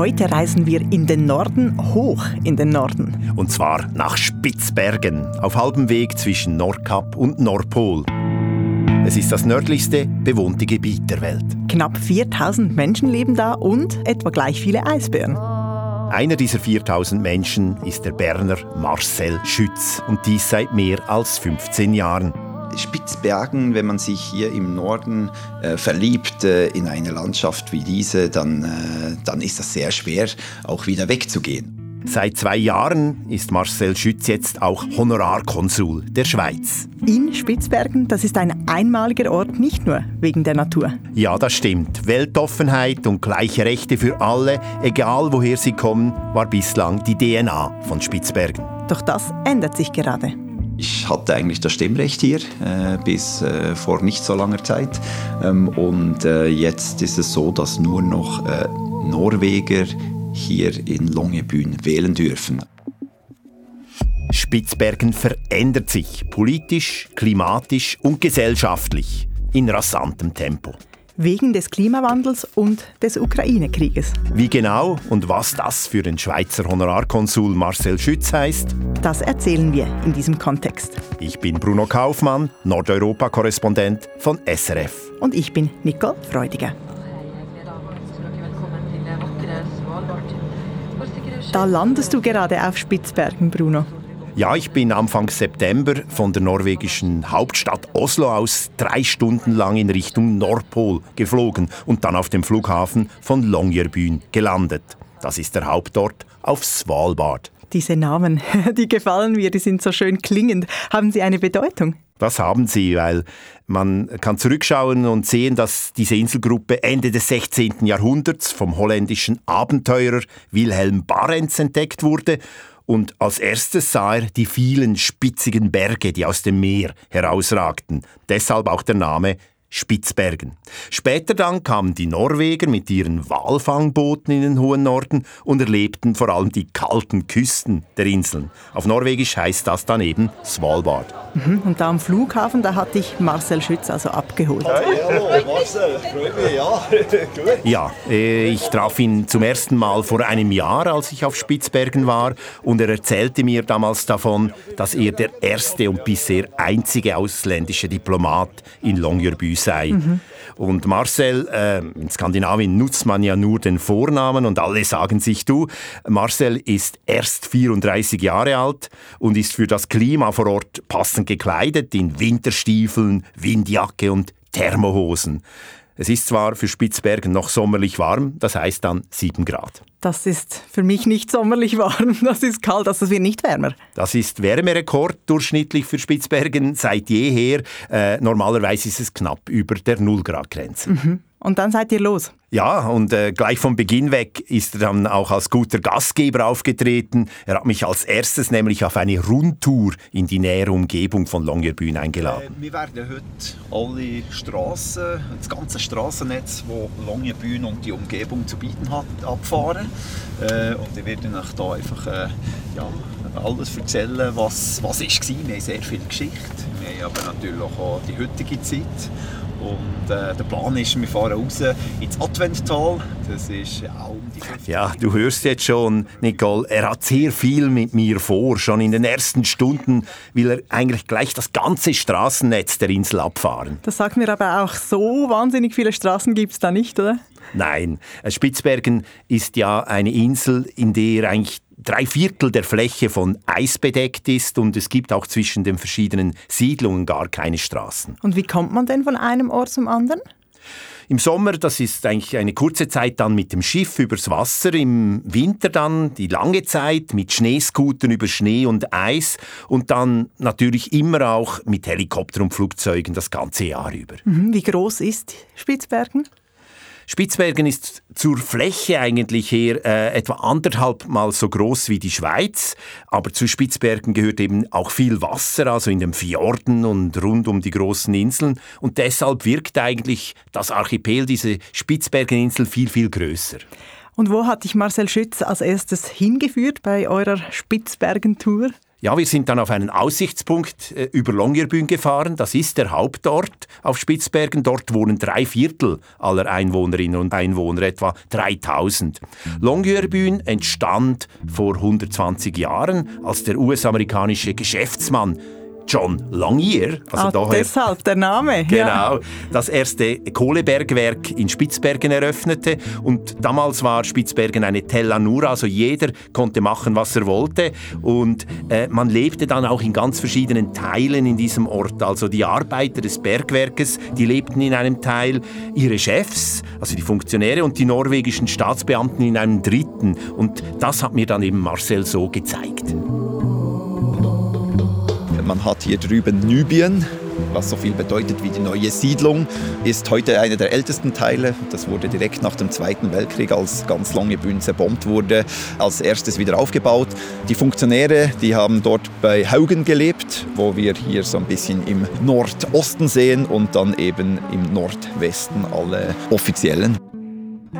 Heute reisen wir in den Norden, hoch in den Norden. Und zwar nach Spitzbergen, auf halbem Weg zwischen Nordkap und Nordpol. Es ist das nördlichste bewohnte Gebiet der Welt. Knapp 4000 Menschen leben da und etwa gleich viele Eisbären. Einer dieser 4000 Menschen ist der Berner Marcel Schütz und dies seit mehr als 15 Jahren. Spitzbergen, wenn man sich hier im Norden äh, verliebt äh, in eine Landschaft wie diese, dann, äh, dann ist das sehr schwer, auch wieder wegzugehen. Seit zwei Jahren ist Marcel Schütz jetzt auch Honorarkonsul der Schweiz. In Spitzbergen, das ist ein einmaliger Ort, nicht nur wegen der Natur. Ja, das stimmt. Weltoffenheit und gleiche Rechte für alle, egal woher sie kommen, war bislang die DNA von Spitzbergen. Doch das ändert sich gerade. Ich hatte eigentlich das Stimmrecht hier äh, bis äh, vor nicht so langer Zeit. Ähm, und äh, jetzt ist es so, dass nur noch äh, Norweger hier in Longyearbyen wählen dürfen. Spitzbergen verändert sich politisch, klimatisch und gesellschaftlich in rasantem Tempo. Wegen des Klimawandels und des Ukraine-Krieges. Wie genau und was das für den Schweizer Honorarkonsul Marcel Schütz heißt, das erzählen wir in diesem Kontext. Ich bin Bruno Kaufmann, Nordeuropa-Korrespondent von SRF. Und ich bin Nicole Freudiger. Da landest du gerade auf Spitzbergen, Bruno. Ja, ich bin Anfang September von der norwegischen Hauptstadt Oslo aus drei Stunden lang in Richtung Nordpol geflogen und dann auf dem Flughafen von Longyearbyen gelandet. Das ist der Hauptort auf Svalbard. Diese Namen, die gefallen mir, die sind so schön klingend. Haben sie eine Bedeutung? Das haben sie, weil man kann zurückschauen und sehen, dass diese Inselgruppe Ende des 16. Jahrhunderts vom holländischen Abenteurer Wilhelm Barents entdeckt wurde und als erstes sah er die vielen spitzigen Berge, die aus dem Meer herausragten. Deshalb auch der Name Spitzbergen. Später dann kamen die Norweger mit ihren Walfangbooten in den hohen Norden und erlebten vor allem die kalten Küsten der Inseln. Auf Norwegisch heißt das dann eben Svalbard. Mhm, und da am Flughafen, da hatte ich Marcel Schütz also abgeholt. Hey, hallo Marcel, freue mich, ja. Gut. Ja, äh, ich traf ihn zum ersten Mal vor einem Jahr, als ich auf Spitzbergen war und er erzählte mir damals davon, dass er der erste und bisher einzige ausländische Diplomat in Longyearbyen sei. Mhm. Und Marcel, äh, in Skandinavien nutzt man ja nur den Vornamen und alle sagen sich du. Marcel ist erst 34 Jahre alt und ist für das Klima vor Ort passend gekleidet in Winterstiefeln, Windjacke und Thermohosen. Es ist zwar für Spitzbergen noch sommerlich warm, das heißt dann 7 Grad. Das ist für mich nicht sommerlich warm, das ist kalt, das wird nicht wärmer. Das ist Wärmerekord durchschnittlich für Spitzbergen seit jeher. Äh, normalerweise ist es knapp über der 0 Grad Grenze. Mhm. Und dann seid ihr los. Ja, und äh, gleich vom Beginn weg ist er dann auch als guter Gastgeber aufgetreten. Er hat mich als erstes nämlich auf eine Rundtour in die nähere Umgebung von Longyearbyen eingeladen. Äh, wir werden heute alle Straßen, das ganze Straßennetz, das Longyearbyen und die Umgebung zu bieten hat, abfahren. Äh, und ich werde euch da einfach äh, ja, alles erzählen, was, was ist war. Wir haben sehr viel Geschichte. Wir haben aber natürlich auch die heutige Zeit. Und äh, der Plan ist, wir fahren raus ins Adventtal. Das ist auch um die 50 Ja, du hörst jetzt schon, Nicole, er hat sehr viel mit mir vor. Schon in den ersten Stunden will er eigentlich gleich das ganze Straßennetz der Insel abfahren. Das sagt mir aber auch, so wahnsinnig viele Straßen gibt es da nicht, oder? Nein, Spitzbergen ist ja eine Insel, in der eigentlich drei Viertel der Fläche von Eis bedeckt ist und es gibt auch zwischen den verschiedenen Siedlungen gar keine Straßen. Und wie kommt man denn von einem Ort zum anderen? Im Sommer, das ist eigentlich eine kurze Zeit dann mit dem Schiff übers Wasser, im Winter dann die lange Zeit mit Schneescootern über Schnee und Eis und dann natürlich immer auch mit Helikopter und Flugzeugen das ganze Jahr über. Mhm. Wie groß ist Spitzbergen? Spitzbergen ist zur Fläche eigentlich her äh, etwa anderthalb Mal so groß wie die Schweiz, aber zu Spitzbergen gehört eben auch viel Wasser, also in den Fjorden und rund um die großen Inseln und deshalb wirkt eigentlich das Archipel, diese Spitzbergeninsel, viel, viel größer. Und wo hat dich Marcel Schütz als erstes hingeführt bei eurer Spitzbergen-Tour? Ja, wir sind dann auf einen Aussichtspunkt äh, über Longyearbyen gefahren. Das ist der Hauptort auf Spitzbergen. Dort wohnen drei Viertel aller Einwohnerinnen und Einwohner, etwa 3000. Longyearbyen entstand vor 120 Jahren, als der US-amerikanische Geschäftsmann John Longyear. Also ah, daher, deshalb der Name. Genau, ja. das erste Kohlebergwerk in Spitzbergen eröffnete. Und damals war Spitzbergen eine Tella Nura, also jeder konnte machen, was er wollte. Und äh, man lebte dann auch in ganz verschiedenen Teilen in diesem Ort. Also die Arbeiter des Bergwerkes, die lebten in einem Teil, ihre Chefs, also die Funktionäre und die norwegischen Staatsbeamten in einem dritten. Und das hat mir dann eben Marcel so gezeigt. Man hat hier drüben Nybien, was so viel bedeutet wie die neue Siedlung, ist heute einer der ältesten Teile. Das wurde direkt nach dem Zweiten Weltkrieg, als ganz lange Bühne zerbombt wurde, als erstes wieder aufgebaut. Die Funktionäre, die haben dort bei Haugen gelebt, wo wir hier so ein bisschen im Nordosten sehen und dann eben im Nordwesten alle Offiziellen.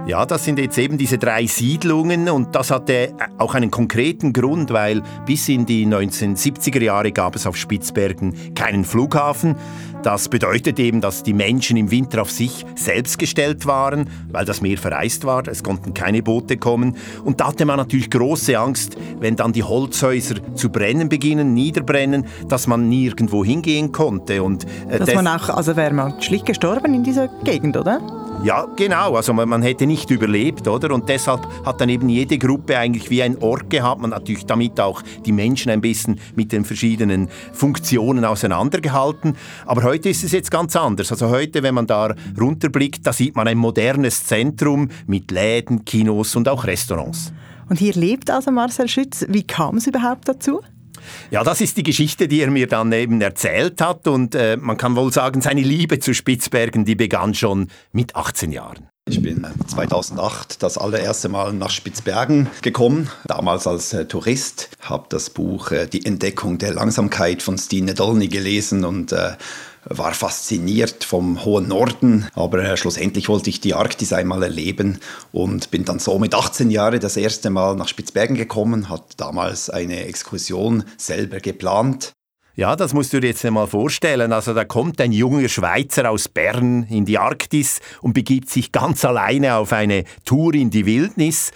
Ja, das sind jetzt eben diese drei Siedlungen und das hatte auch einen konkreten Grund, weil bis in die 1970er Jahre gab es auf Spitzbergen keinen Flughafen. Das bedeutet eben, dass die Menschen im Winter auf sich selbst gestellt waren, weil das Meer vereist war. Es konnten keine Boote kommen. Und da hatte man natürlich große Angst, wenn dann die Holzhäuser zu brennen beginnen, niederbrennen, dass man nirgendwo hingehen konnte. Und, äh, dass man auch, also wäre man schlicht gestorben in dieser Gegend, oder? Ja, genau. Also man, man, hätte nicht überlebt, oder? Und deshalb hat dann eben jede Gruppe eigentlich wie ein Ort gehabt. Man hat natürlich damit auch die Menschen ein bisschen mit den verschiedenen Funktionen auseinandergehalten. Aber heute ist es jetzt ganz anders. Also heute, wenn man da runterblickt, da sieht man ein modernes Zentrum mit Läden, Kinos und auch Restaurants. Und hier lebt also Marcel Schütz. Wie kam es überhaupt dazu? Ja, das ist die Geschichte, die er mir dann eben erzählt hat. Und äh, man kann wohl sagen, seine Liebe zu Spitzbergen, die begann schon mit 18 Jahren. Ich bin 2008 das allererste Mal nach Spitzbergen gekommen, damals als äh, Tourist, habe das Buch äh, Die Entdeckung der Langsamkeit von Stine Dolny gelesen und äh, war fasziniert vom hohen Norden, aber äh, schlussendlich wollte ich die Arktis einmal erleben und bin dann so mit 18 Jahren das erste Mal nach Spitzbergen gekommen, hat damals eine Exkursion selber geplant. Ja, das musst du dir jetzt einmal vorstellen. Also da kommt ein junger Schweizer aus Bern in die Arktis und begibt sich ganz alleine auf eine Tour in die Wildnis.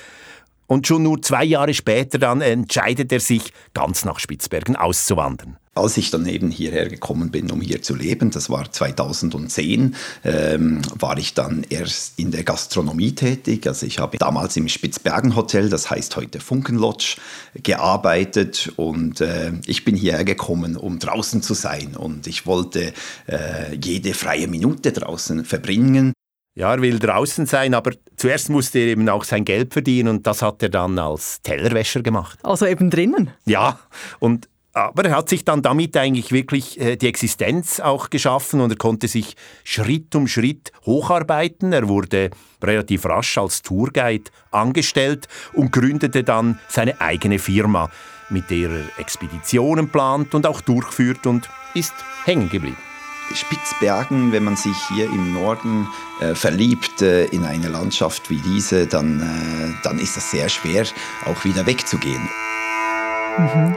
Und schon nur zwei Jahre später dann entscheidet er sich, ganz nach Spitzbergen auszuwandern. Als ich dann eben hierher gekommen bin, um hier zu leben, das war 2010, ähm, war ich dann erst in der Gastronomie tätig. Also ich habe damals im Spitzbergen Hotel, das heißt heute Funkenlodge, gearbeitet und äh, ich bin hierher gekommen, um draußen zu sein und ich wollte äh, jede freie Minute draußen verbringen. Ja, er will draußen sein, aber zuerst musste er eben auch sein Geld verdienen und das hat er dann als Tellerwäscher gemacht. Also eben drinnen? Ja, und aber er hat sich dann damit eigentlich wirklich äh, die Existenz auch geschaffen und er konnte sich Schritt um Schritt hocharbeiten. Er wurde relativ rasch als Tourguide angestellt und gründete dann seine eigene Firma, mit der er Expeditionen plant und auch durchführt und ist hängen geblieben. Spitzbergen, wenn man sich hier im Norden äh, verliebt äh, in eine Landschaft wie diese, dann, äh, dann ist es sehr schwer, auch wieder wegzugehen. Mhm.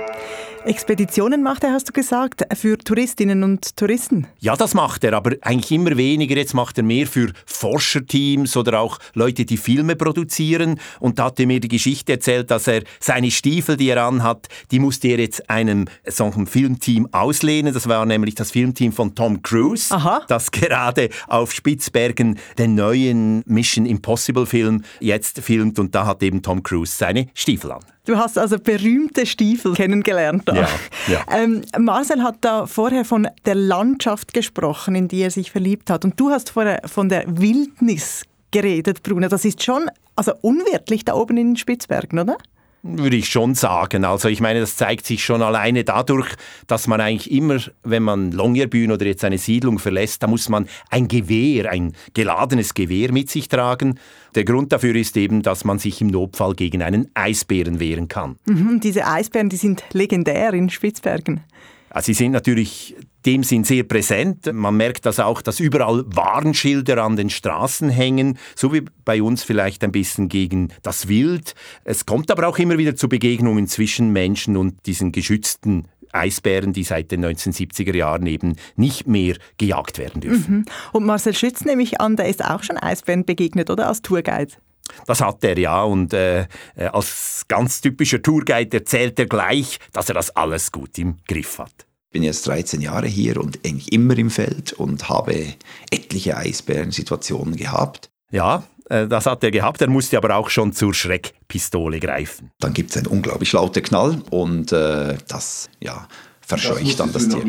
Expeditionen macht er, hast du gesagt, für Touristinnen und Touristen? Ja, das macht er, aber eigentlich immer weniger. Jetzt macht er mehr für Forscherteams oder auch Leute, die Filme produzieren. Und da hat er mir die Geschichte erzählt, dass er seine Stiefel, die er anhat, die musste er jetzt einem solchen Filmteam auslehnen. Das war nämlich das Filmteam von Tom Cruise, Aha. das gerade auf Spitzbergen den neuen Mission Impossible Film jetzt filmt. Und da hat eben Tom Cruise seine Stiefel an. Du hast also berühmte Stiefel kennengelernt. Da. Ja, ja. Ähm, Marcel hat da vorher von der Landschaft gesprochen, in die er sich verliebt hat. Und du hast vorher von der Wildnis geredet, Bruno. Das ist schon also unwirtlich da oben in den Spitzbergen, oder? Würde ich schon sagen. Also ich meine, das zeigt sich schon alleine dadurch, dass man eigentlich immer, wenn man Longyearbyen oder jetzt eine Siedlung verlässt, da muss man ein Gewehr, ein geladenes Gewehr mit sich tragen. Der Grund dafür ist eben, dass man sich im Notfall gegen einen Eisbären wehren kann. Mhm, diese Eisbären, die sind legendär in Spitzbergen. Also sie sind natürlich dem Sinn sehr präsent. Man merkt das auch, dass überall Warnschilder an den Straßen hängen, so wie bei uns vielleicht ein bisschen gegen das Wild. Es kommt aber auch immer wieder zu Begegnungen zwischen Menschen und diesen geschützten Eisbären, die seit den 1970er Jahren eben nicht mehr gejagt werden dürfen. Mhm. Und Marcel Schütz nehme ich an, der ist auch schon Eisbären begegnet, oder? Als Tourguide. Das hat er ja und äh, äh, als ganz typischer Tourguide erzählt er gleich, dass er das alles gut im Griff hat. Ich bin jetzt 13 Jahre hier und eigentlich immer im Feld und habe etliche Eisbärensituationen gehabt. Ja, äh, das hat er gehabt. Er musste aber auch schon zur Schreckpistole greifen. Dann gibt es einen unglaublich lauten Knall und äh, das ja, verscheucht dann das Tier.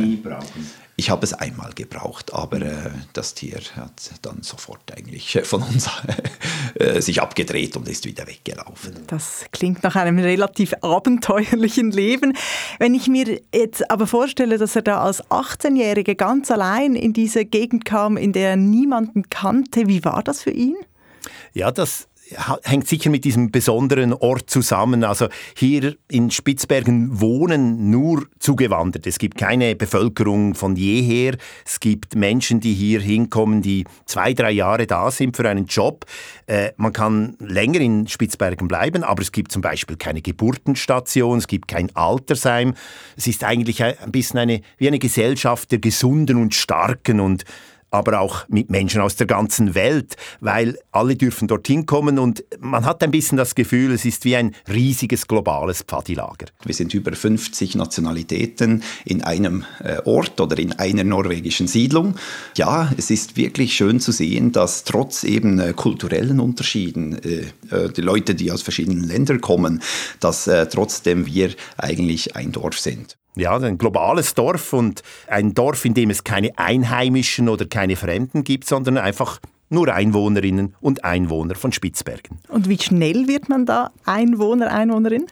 Ich habe es einmal gebraucht, aber äh, das Tier hat dann sofort eigentlich von uns äh, sich abgedreht und ist wieder weggelaufen. Das klingt nach einem relativ abenteuerlichen Leben. Wenn ich mir jetzt aber vorstelle, dass er da als 18-Jähriger ganz allein in diese Gegend kam, in der er niemanden kannte, wie war das für ihn? Ja, das hängt sicher mit diesem besonderen Ort zusammen. Also hier in Spitzbergen wohnen nur Zugewanderte. Es gibt keine Bevölkerung von jeher. Es gibt Menschen, die hier hinkommen, die zwei, drei Jahre da sind für einen Job. Äh, man kann länger in Spitzbergen bleiben, aber es gibt zum Beispiel keine Geburtenstation, es gibt kein Altersheim. Es ist eigentlich ein bisschen eine, wie eine Gesellschaft der Gesunden und Starken und aber auch mit Menschen aus der ganzen Welt, weil alle dürfen dorthin kommen und man hat ein bisschen das Gefühl, es ist wie ein riesiges globales Pfadilager. Wir sind über 50 Nationalitäten in einem äh, Ort oder in einer norwegischen Siedlung. Ja, es ist wirklich schön zu sehen, dass trotz eben äh, kulturellen Unterschieden, äh, die Leute, die aus verschiedenen Ländern kommen, dass trotzdem wir eigentlich ein Dorf sind. Ja, ein globales Dorf und ein Dorf, in dem es keine Einheimischen oder keine Fremden gibt, sondern einfach nur Einwohnerinnen und Einwohner von Spitzbergen. Und wie schnell wird man da Einwohner, Einwohnerin?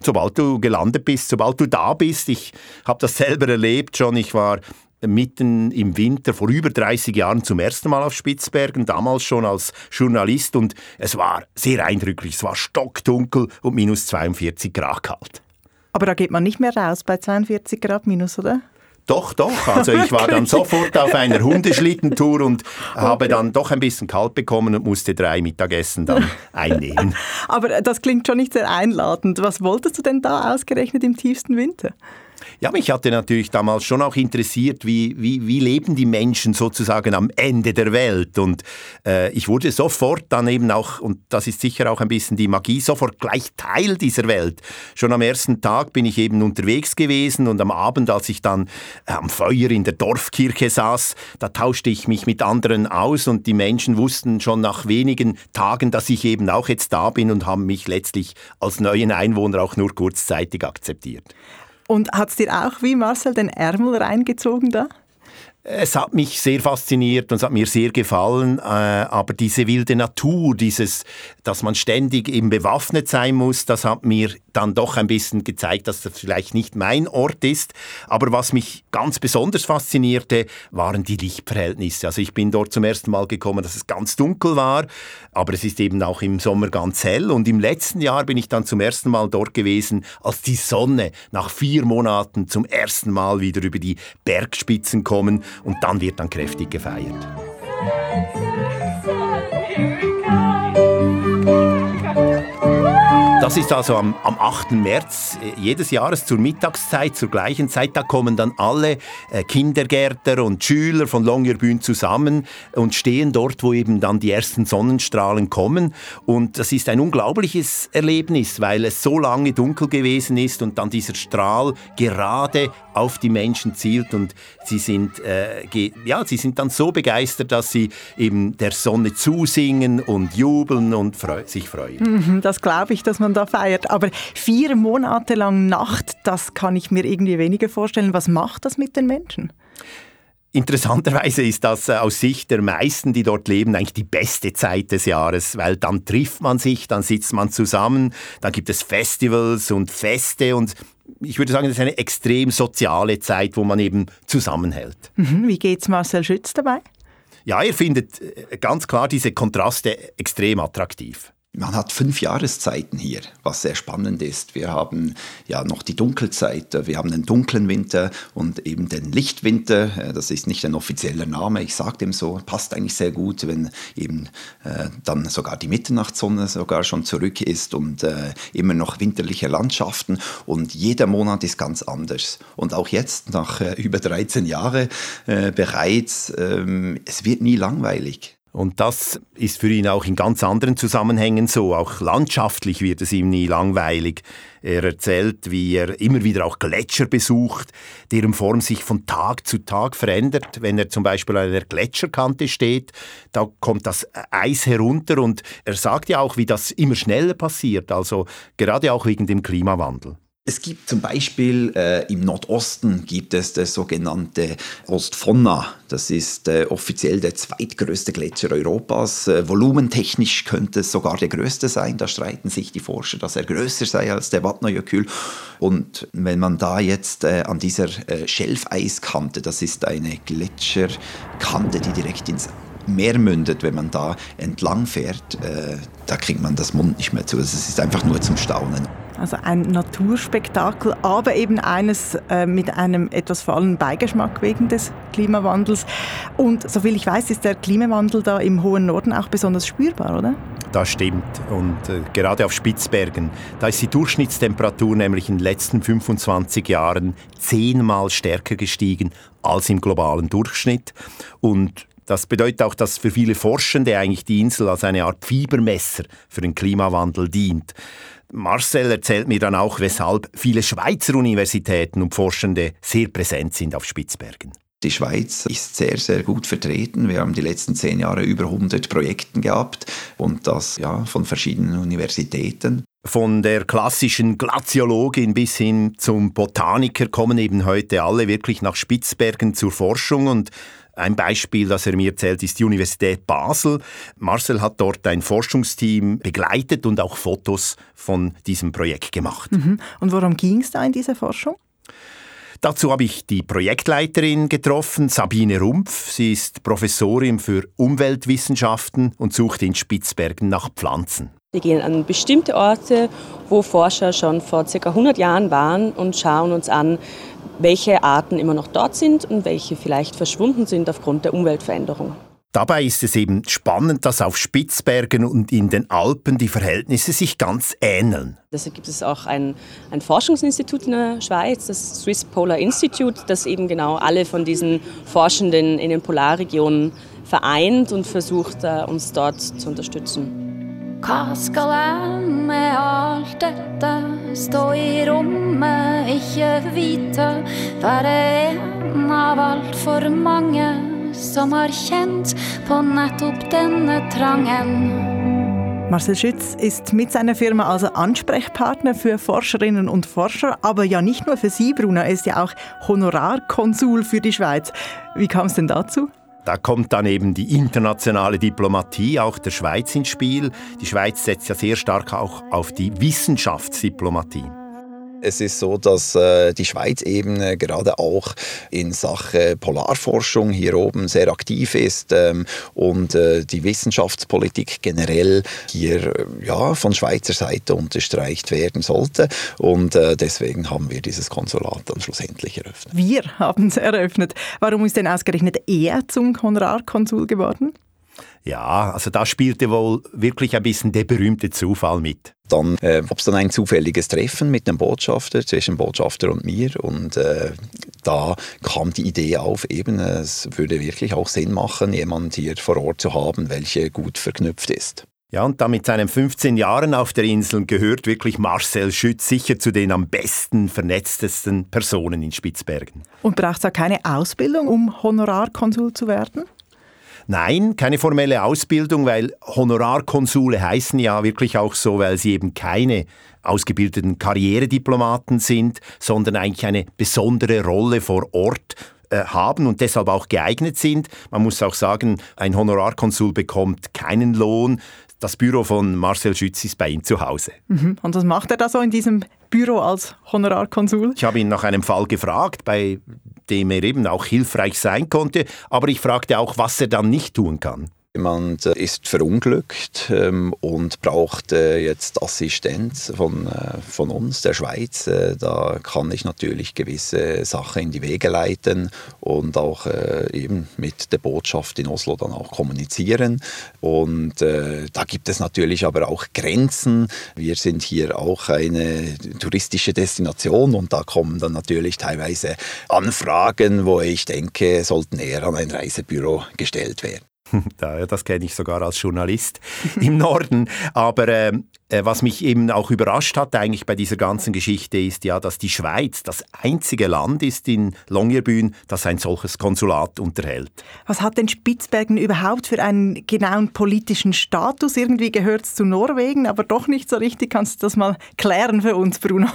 Sobald du gelandet bist, sobald du da bist. Ich habe das selber erlebt schon. Ich war mitten im Winter vor über 30 Jahren zum ersten Mal auf Spitzbergen, damals schon als Journalist und es war sehr eindrücklich. Es war stockdunkel und minus 42 Grad kalt. Aber da geht man nicht mehr raus bei 42 Grad minus, oder? Doch, doch. Also ich war dann sofort auf einer Hundeschlittentour und habe dann doch ein bisschen kalt bekommen und musste drei Mittagessen dann einnehmen. Aber das klingt schon nicht sehr einladend. Was wolltest du denn da ausgerechnet im tiefsten Winter? Ja, mich hatte natürlich damals schon auch interessiert, wie, wie, wie leben die Menschen sozusagen am Ende der Welt. Und äh, ich wurde sofort dann eben auch, und das ist sicher auch ein bisschen die Magie, sofort gleich Teil dieser Welt. Schon am ersten Tag bin ich eben unterwegs gewesen und am Abend, als ich dann äh, am Feuer in der Dorfkirche saß, da tauschte ich mich mit anderen aus und die Menschen wussten schon nach wenigen Tagen, dass ich eben auch jetzt da bin und haben mich letztlich als neuen Einwohner auch nur kurzzeitig akzeptiert. Und hat es dir auch wie Marcel den Ärmel reingezogen da? Es hat mich sehr fasziniert und es hat mir sehr gefallen, äh, aber diese wilde Natur, dieses, dass man ständig eben bewaffnet sein muss, das hat mir dann doch ein bisschen gezeigt, dass das vielleicht nicht mein Ort ist. Aber was mich ganz besonders faszinierte, waren die Lichtverhältnisse. Also ich bin dort zum ersten Mal gekommen, dass es ganz dunkel war, aber es ist eben auch im Sommer ganz hell. Und im letzten Jahr bin ich dann zum ersten Mal dort gewesen, als die Sonne nach vier Monaten zum ersten Mal wieder über die Bergspitzen kommen und dann wird dann kräftig gefeiert. Das ist also am, am 8. März äh, jedes Jahres zur Mittagszeit, zur gleichen Zeit. Da kommen dann alle äh, Kindergärtner und Schüler von Longyearbyen zusammen und stehen dort, wo eben dann die ersten Sonnenstrahlen kommen. Und das ist ein unglaubliches Erlebnis, weil es so lange dunkel gewesen ist und dann dieser Strahl gerade auf die Menschen zielt und sie sind, äh, ja, sie sind dann so begeistert, dass sie eben der Sonne zusingen und jubeln und freu sich freuen. Mhm, das glaube ich, dass man da feiert. Aber vier Monate lang Nacht, das kann ich mir irgendwie weniger vorstellen. Was macht das mit den Menschen? Interessanterweise ist das äh, aus Sicht der meisten, die dort leben, eigentlich die beste Zeit des Jahres, weil dann trifft man sich, dann sitzt man zusammen, dann gibt es Festivals und Feste und ich würde sagen, das ist eine extrem soziale Zeit, wo man eben zusammenhält. Mhm, wie es Marcel Schütz dabei? Ja, er findet äh, ganz klar diese Kontraste extrem attraktiv. Man hat fünf Jahreszeiten hier, was sehr spannend ist. Wir haben ja noch die Dunkelzeit, wir haben den dunklen Winter und eben den Lichtwinter. Das ist nicht ein offizieller Name, ich sage dem so, passt eigentlich sehr gut, wenn eben äh, dann sogar die Mitternachtssonne sogar schon zurück ist und äh, immer noch winterliche Landschaften und jeder Monat ist ganz anders. Und auch jetzt, nach äh, über 13 Jahren äh, bereits, ähm, es wird nie langweilig. Und das ist für ihn auch in ganz anderen Zusammenhängen so. Auch landschaftlich wird es ihm nie langweilig. Er erzählt, wie er immer wieder auch Gletscher besucht, deren Form sich von Tag zu Tag verändert. Wenn er zum Beispiel an der Gletscherkante steht, da kommt das Eis herunter und er sagt ja auch, wie das immer schneller passiert, also gerade auch wegen dem Klimawandel. Es gibt zum Beispiel äh, im Nordosten gibt es das sogenannte Ostfonna. Das ist äh, offiziell der zweitgrößte Gletscher Europas. Äh, volumentechnisch könnte es sogar der größte sein. Da streiten sich die Forscher, dass er größer sei als der Vatnajökull. Und wenn man da jetzt äh, an dieser äh, Schelfeiskante, das ist eine Gletscherkante, die direkt ins Meer mündet, wenn man da entlang fährt, äh, da kriegt man das Mund nicht mehr zu. Also es ist einfach nur zum Staunen. Also ein Naturspektakel, aber eben eines äh, mit einem etwas fahlen Beigeschmack wegen des Klimawandels. Und soviel ich weiß, ist der Klimawandel da im hohen Norden auch besonders spürbar, oder? Das stimmt. Und äh, gerade auf Spitzbergen, da ist die Durchschnittstemperatur nämlich in den letzten 25 Jahren zehnmal stärker gestiegen als im globalen Durchschnitt. Und das bedeutet auch, dass für viele Forschende eigentlich die Insel als eine Art Fiebermesser für den Klimawandel dient. Marcel erzählt mir dann auch, weshalb viele Schweizer Universitäten und Forschende sehr präsent sind auf Spitzbergen. Die Schweiz ist sehr, sehr gut vertreten. Wir haben die letzten zehn Jahre über 100 Projekte gehabt und das ja, von verschiedenen Universitäten. Von der klassischen Glaziologin bis hin zum Botaniker kommen eben heute alle wirklich nach Spitzbergen zur Forschung und ein Beispiel, das er mir erzählt, ist die Universität Basel. Marcel hat dort ein Forschungsteam begleitet und auch Fotos von diesem Projekt gemacht. Mhm. Und worum ging es da in dieser Forschung? Dazu habe ich die Projektleiterin getroffen, Sabine Rumpf. Sie ist Professorin für Umweltwissenschaften und sucht in Spitzbergen nach Pflanzen. Wir gehen an bestimmte Orte, wo Forscher schon vor ca. 100 Jahren waren und schauen uns an, welche Arten immer noch dort sind und welche vielleicht verschwunden sind aufgrund der Umweltveränderung. Dabei ist es eben spannend, dass auf Spitzbergen und in den Alpen die Verhältnisse sich ganz ähneln. Deshalb gibt es auch ein, ein, Forschungsinstitut in der Schweiz, das Swiss Polar Institute, das eben genau alle von diesen Forschenden in den Polarregionen vereint und versucht, äh, uns dort zu unterstützen. Hva skal jeg med alt dette? Stå i rommet, ikke vite. Være en av altfor mange som har kjent på nettopp denne trangen. Marcel Schütz ist mit seiner Firma also Ansprechpartner für Forscherinnen und Forscher, aber ja nicht nur für Sie, Bruno, er ist ja auch Honorarkonsul für die Schweiz. Wie kam es denn dazu? Da kommt dann eben die internationale Diplomatie auch der Schweiz ins Spiel. Die Schweiz setzt ja sehr stark auch auf die Wissenschaftsdiplomatie. Es ist so, dass äh, die Schweiz eben äh, gerade auch in Sachen Polarforschung hier oben sehr aktiv ist ähm, und äh, die Wissenschaftspolitik generell hier äh, ja, von Schweizer Seite unterstreicht werden sollte. Und äh, deswegen haben wir dieses Konsulat dann schlussendlich eröffnet. Wir haben es eröffnet. Warum ist denn ausgerechnet er zum Honorarkonsul geworden? Ja, also da spielte wohl wirklich ein bisschen der berühmte Zufall mit. Dann äh, gab es dann ein zufälliges Treffen mit dem Botschafter, zwischen dem Botschafter und mir. Und äh, da kam die Idee auf, eben, es würde wirklich auch Sinn machen, jemanden hier vor Ort zu haben, welcher gut verknüpft ist. Ja, und da mit seinen 15 Jahren auf der Insel gehört wirklich Marcel Schütz sicher zu den am besten vernetztesten Personen in Spitzbergen. Und braucht es auch keine Ausbildung, um Honorarkonsul zu werden? Nein, keine formelle Ausbildung, weil Honorarkonsule heißen ja wirklich auch so, weil sie eben keine ausgebildeten Karrierediplomaten sind, sondern eigentlich eine besondere Rolle vor Ort äh, haben und deshalb auch geeignet sind. Man muss auch sagen, ein Honorarkonsul bekommt keinen Lohn, das Büro von Marcel Schütz ist bei ihm zu Hause. Mhm. Und was macht er da so in diesem Büro als Honorarkonsul? Ich habe ihn nach einem Fall gefragt, bei dem er eben auch hilfreich sein konnte, aber ich fragte auch, was er dann nicht tun kann. Jemand äh, ist verunglückt ähm, und braucht äh, jetzt Assistenz von, äh, von uns, der Schweiz. Äh, da kann ich natürlich gewisse Sachen in die Wege leiten und auch äh, eben mit der Botschaft in Oslo dann auch kommunizieren. Und äh, da gibt es natürlich aber auch Grenzen. Wir sind hier auch eine touristische Destination und da kommen dann natürlich teilweise Anfragen, wo ich denke, sollten eher an ein Reisebüro gestellt werden. Das kenne ich sogar als Journalist im Norden. Aber äh, äh, was mich eben auch überrascht hat eigentlich bei dieser ganzen Geschichte ist ja, dass die Schweiz das einzige Land ist in Longyearbyen, das ein solches Konsulat unterhält. Was hat denn Spitzbergen überhaupt für einen genauen politischen Status? Irgendwie gehört es zu Norwegen, aber doch nicht so richtig. Kannst du das mal klären für uns, Bruno?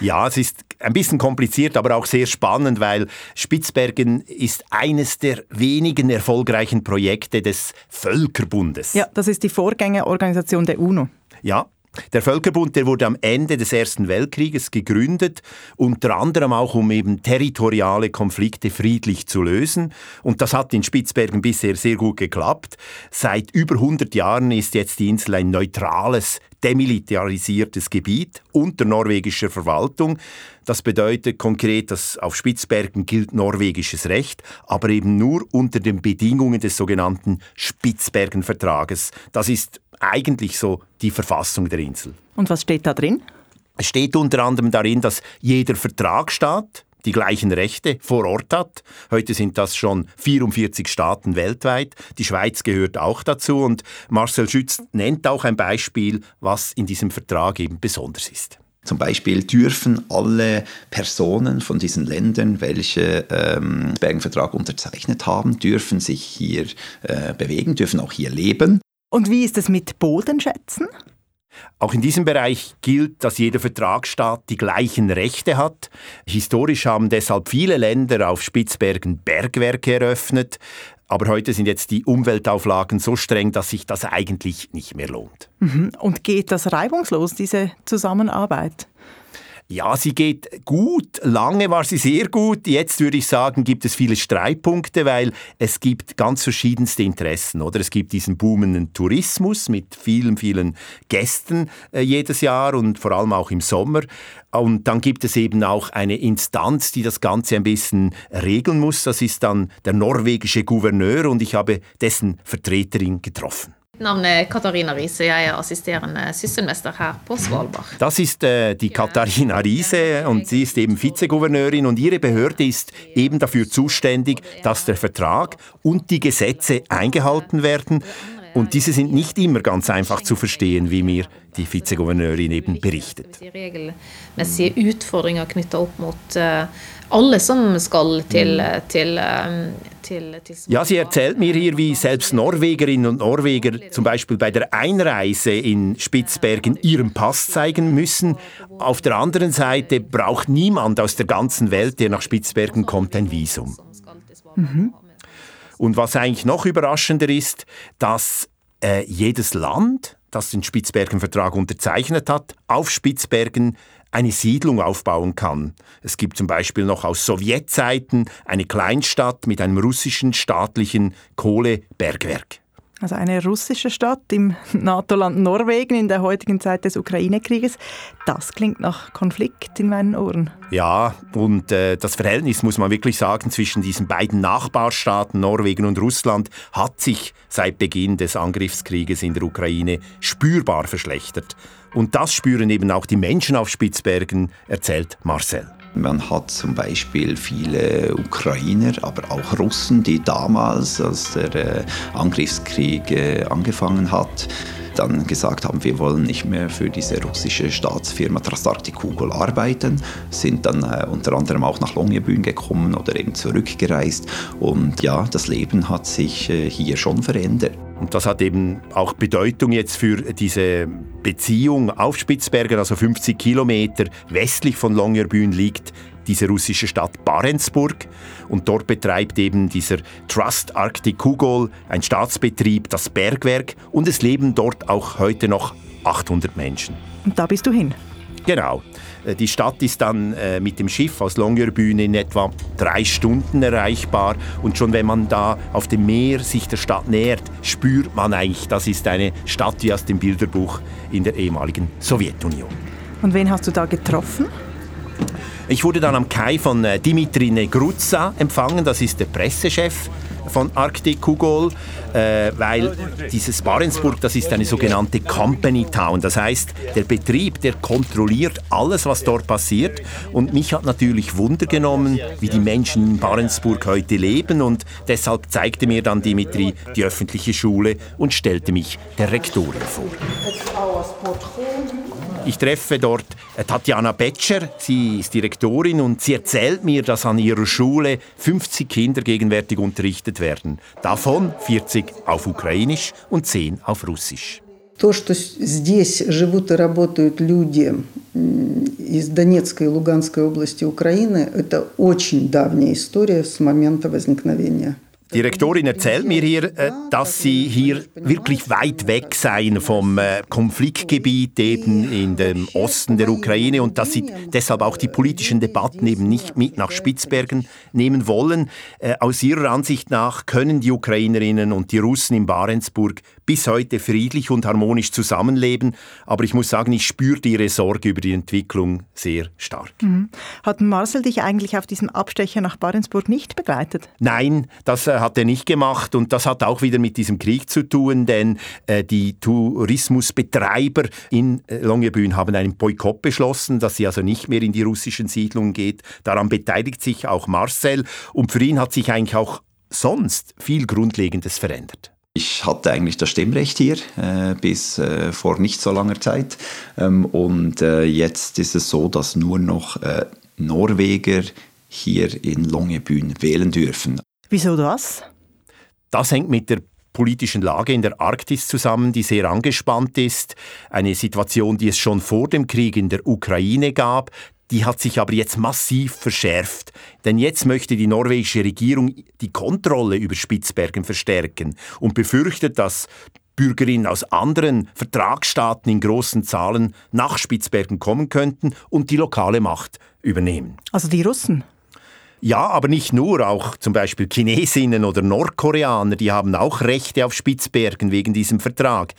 Ja, es ist ein bisschen kompliziert, aber auch sehr spannend, weil Spitzbergen ist eines der wenigen erfolgreichen Projekte des Völkerbundes. Ja, das ist die Vorgängerorganisation der UNO. Ja, der Völkerbund, der wurde am Ende des Ersten Weltkrieges gegründet, unter anderem auch um eben territoriale Konflikte friedlich zu lösen. Und das hat in Spitzbergen bisher sehr gut geklappt. Seit über 100 Jahren ist jetzt die Insel ein neutrales, demilitarisiertes Gebiet unter norwegischer Verwaltung. Das bedeutet konkret, dass auf Spitzbergen gilt norwegisches Recht, aber eben nur unter den Bedingungen des sogenannten Spitzbergenvertrages. Das ist eigentlich so die Verfassung der Insel. Und was steht da drin? Es steht unter anderem darin, dass jeder Vertragsstaat die gleichen Rechte vor Ort hat. Heute sind das schon 44 Staaten weltweit. Die Schweiz gehört auch dazu und Marcel Schütz nennt auch ein Beispiel, was in diesem Vertrag eben besonders ist. Zum Beispiel dürfen alle Personen von diesen Ländern, welche ähm, den Bergenvertrag unterzeichnet haben, dürfen sich hier äh, bewegen, dürfen auch hier leben. Und wie ist es mit Bodenschätzen? Auch in diesem Bereich gilt, dass jeder Vertragsstaat die gleichen Rechte hat. Historisch haben deshalb viele Länder auf Spitzbergen Bergwerke eröffnet. Aber heute sind jetzt die Umweltauflagen so streng, dass sich das eigentlich nicht mehr lohnt. Mhm. Und geht das reibungslos, diese Zusammenarbeit? Ja, sie geht gut. Lange war sie sehr gut. Jetzt würde ich sagen, gibt es viele Streitpunkte, weil es gibt ganz verschiedenste Interessen. Oder es gibt diesen boomenden Tourismus mit vielen, vielen Gästen äh, jedes Jahr und vor allem auch im Sommer. Und dann gibt es eben auch eine Instanz, die das Ganze ein bisschen regeln muss. Das ist dann der norwegische Gouverneur und ich habe dessen Vertreterin getroffen. Navnet Katharina Riise, jeg er assisterende Sysselmester her på Svalbard. Das ist äh, die Katharina Riese und sie ist eben Vizegouverneurin und ihre Behörde ist eben dafür zuständig, dass der Vertrag und die Gesetze eingehalten werden. Und diese sind nicht immer ganz einfach zu verstehen, wie mir die Vizegouverneurin eben berichtet. Regelmessige Utfordringer knyttet opp mot uh, alle som skal til, til ja, sie erzählt mir hier, wie selbst Norwegerinnen und Norweger zum Beispiel bei der Einreise in Spitzbergen ihren Pass zeigen müssen. Auf der anderen Seite braucht niemand aus der ganzen Welt, der nach Spitzbergen kommt, ein Visum. Mhm. Und was eigentlich noch überraschender ist, dass äh, jedes Land, das den Spitzbergenvertrag unterzeichnet hat, auf Spitzbergen eine Siedlung aufbauen kann. Es gibt zum Beispiel noch aus Sowjetzeiten eine Kleinstadt mit einem russischen staatlichen Kohlebergwerk. Also eine russische Stadt im NATO-Land Norwegen in der heutigen Zeit des Ukraine-Krieges. Das klingt nach Konflikt in meinen Ohren. Ja, und äh, das Verhältnis, muss man wirklich sagen, zwischen diesen beiden Nachbarstaaten Norwegen und Russland hat sich seit Beginn des Angriffskrieges in der Ukraine spürbar verschlechtert. Und das spüren eben auch die Menschen auf Spitzbergen, erzählt Marcel. Man hat zum Beispiel viele Ukrainer, aber auch Russen, die damals, als der äh, Angriffskrieg äh, angefangen hat, dann gesagt haben, wir wollen nicht mehr für diese russische Staatsfirma Trastarti Kugel arbeiten, sind dann äh, unter anderem auch nach Longyearbyen gekommen oder eben zurückgereist. Und ja, das Leben hat sich äh, hier schon verändert. Und das hat eben auch Bedeutung jetzt für diese Beziehung auf Spitzbergen, also 50 Kilometer westlich von Longyearbyen liegt diese russische Stadt Barentsburg. Und dort betreibt eben dieser Trust Arctic Kugol, ein Staatsbetrieb, das Bergwerk. Und es leben dort auch heute noch 800 Menschen. Und da bist du hin? Genau. Äh, die Stadt ist dann äh, mit dem Schiff aus Longyearbyen in etwa drei Stunden erreichbar und schon wenn man da auf dem Meer sich der Stadt nähert, spürt man eigentlich, das ist eine Stadt wie aus dem Bilderbuch in der ehemaligen Sowjetunion. Und wen hast du da getroffen? Ich wurde dann am Kai von äh, Dimitri Negruzza empfangen, das ist der Pressechef von Arctic Kugol, äh, weil dieses Barentsburg, das ist eine sogenannte Company Town. Das heißt, der Betrieb, der kontrolliert alles, was dort passiert. Und mich hat natürlich Wunder genommen, wie die Menschen in Barentsburg heute leben. Und deshalb zeigte mir dann Dimitri die öffentliche Schule und stellte mich der Rektorin vor. Ich treffe dort äh, Tatjana Betscher, sie ist Direktorin und sie erzählt mir, dass an ihrer Schule 50 Kinder gegenwärtig unterrichtet werden. Davon 40 auf Ukrainisch und 10 auf Russisch. То, что здесь живут и работают люди из Донецкой и Луганской области Украины, это очень давняя история с момента возникновения die Rektorin erzählt mir hier, äh, dass sie hier wirklich weit weg seien vom äh, Konfliktgebiet eben in dem Osten der Ukraine und dass sie deshalb auch die politischen Debatten eben nicht mit nach Spitzbergen nehmen wollen. Äh, aus ihrer Ansicht nach können die Ukrainerinnen und die Russen in Barentsburg bis heute friedlich und harmonisch zusammenleben. Aber ich muss sagen, ich spürte ihre Sorge über die Entwicklung sehr stark. Mhm. Hat Marcel dich eigentlich auf diesem Abstecher nach Barentsburg nicht begleitet? Nein, das hat er nicht gemacht und das hat auch wieder mit diesem Krieg zu tun, denn äh, die Tourismusbetreiber in äh, Longyearbyen haben einen Boykott beschlossen, dass sie also nicht mehr in die russischen Siedlungen geht. Daran beteiligt sich auch Marcel und für ihn hat sich eigentlich auch sonst viel Grundlegendes verändert. Ich hatte eigentlich das Stimmrecht hier äh, bis äh, vor nicht so langer Zeit. Ähm, und äh, jetzt ist es so, dass nur noch äh, Norweger hier in Longyearbyen wählen dürfen. Wieso das? Das hängt mit der politischen Lage in der Arktis zusammen, die sehr angespannt ist. Eine Situation, die es schon vor dem Krieg in der Ukraine gab, die hat sich aber jetzt massiv verschärft. Denn jetzt möchte die norwegische Regierung die Kontrolle über Spitzbergen verstärken und befürchtet, dass Bürgerinnen aus anderen Vertragsstaaten in großen Zahlen nach Spitzbergen kommen könnten und die lokale Macht übernehmen. Also die Russen? Ja, aber nicht nur, auch zum Beispiel Chinesinnen oder Nordkoreaner, die haben auch Rechte auf Spitzbergen wegen diesem Vertrag.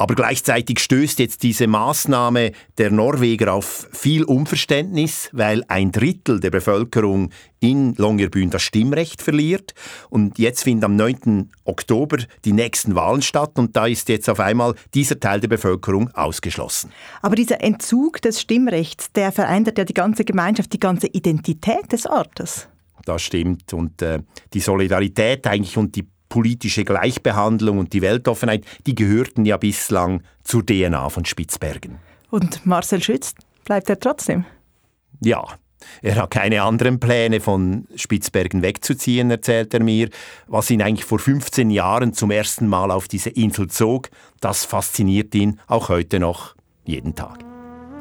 Aber gleichzeitig stößt jetzt diese Maßnahme der Norweger auf viel Unverständnis, weil ein Drittel der Bevölkerung in Longyearbyen das Stimmrecht verliert. Und jetzt finden am 9. Oktober die nächsten Wahlen statt und da ist jetzt auf einmal dieser Teil der Bevölkerung ausgeschlossen. Aber dieser Entzug des Stimmrechts, der verändert ja die ganze Gemeinschaft, die ganze Identität des Ortes. Das stimmt. Und äh, die Solidarität eigentlich und die politische Gleichbehandlung und die Weltoffenheit, die gehörten ja bislang zur DNA von Spitzbergen. Und Marcel Schütz, bleibt er trotzdem? Ja, er hat keine anderen Pläne, von Spitzbergen wegzuziehen, erzählt er mir. Was ihn eigentlich vor 15 Jahren zum ersten Mal auf diese Insel zog, das fasziniert ihn auch heute noch jeden Tag.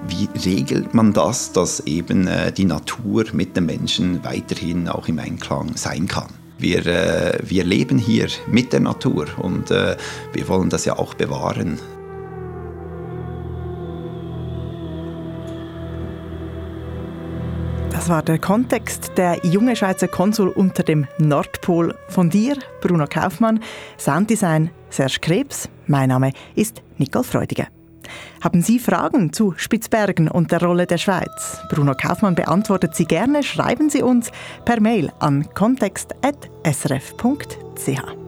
Wie regelt man das, dass eben äh, die Natur mit den Menschen weiterhin auch im Einklang sein kann? Wir, äh, wir leben hier mit der Natur und äh, wir wollen das ja auch bewahren. Das war der Kontext. Der junge Schweizer Konsul unter dem Nordpol. Von dir, Bruno Kaufmann, Sounddesign Serge Krebs. Mein Name ist Nicole Freudiger. Haben Sie Fragen zu Spitzbergen und der Rolle der Schweiz? Bruno Kaufmann beantwortet sie gerne. Schreiben Sie uns per Mail an kontext.srf.ch.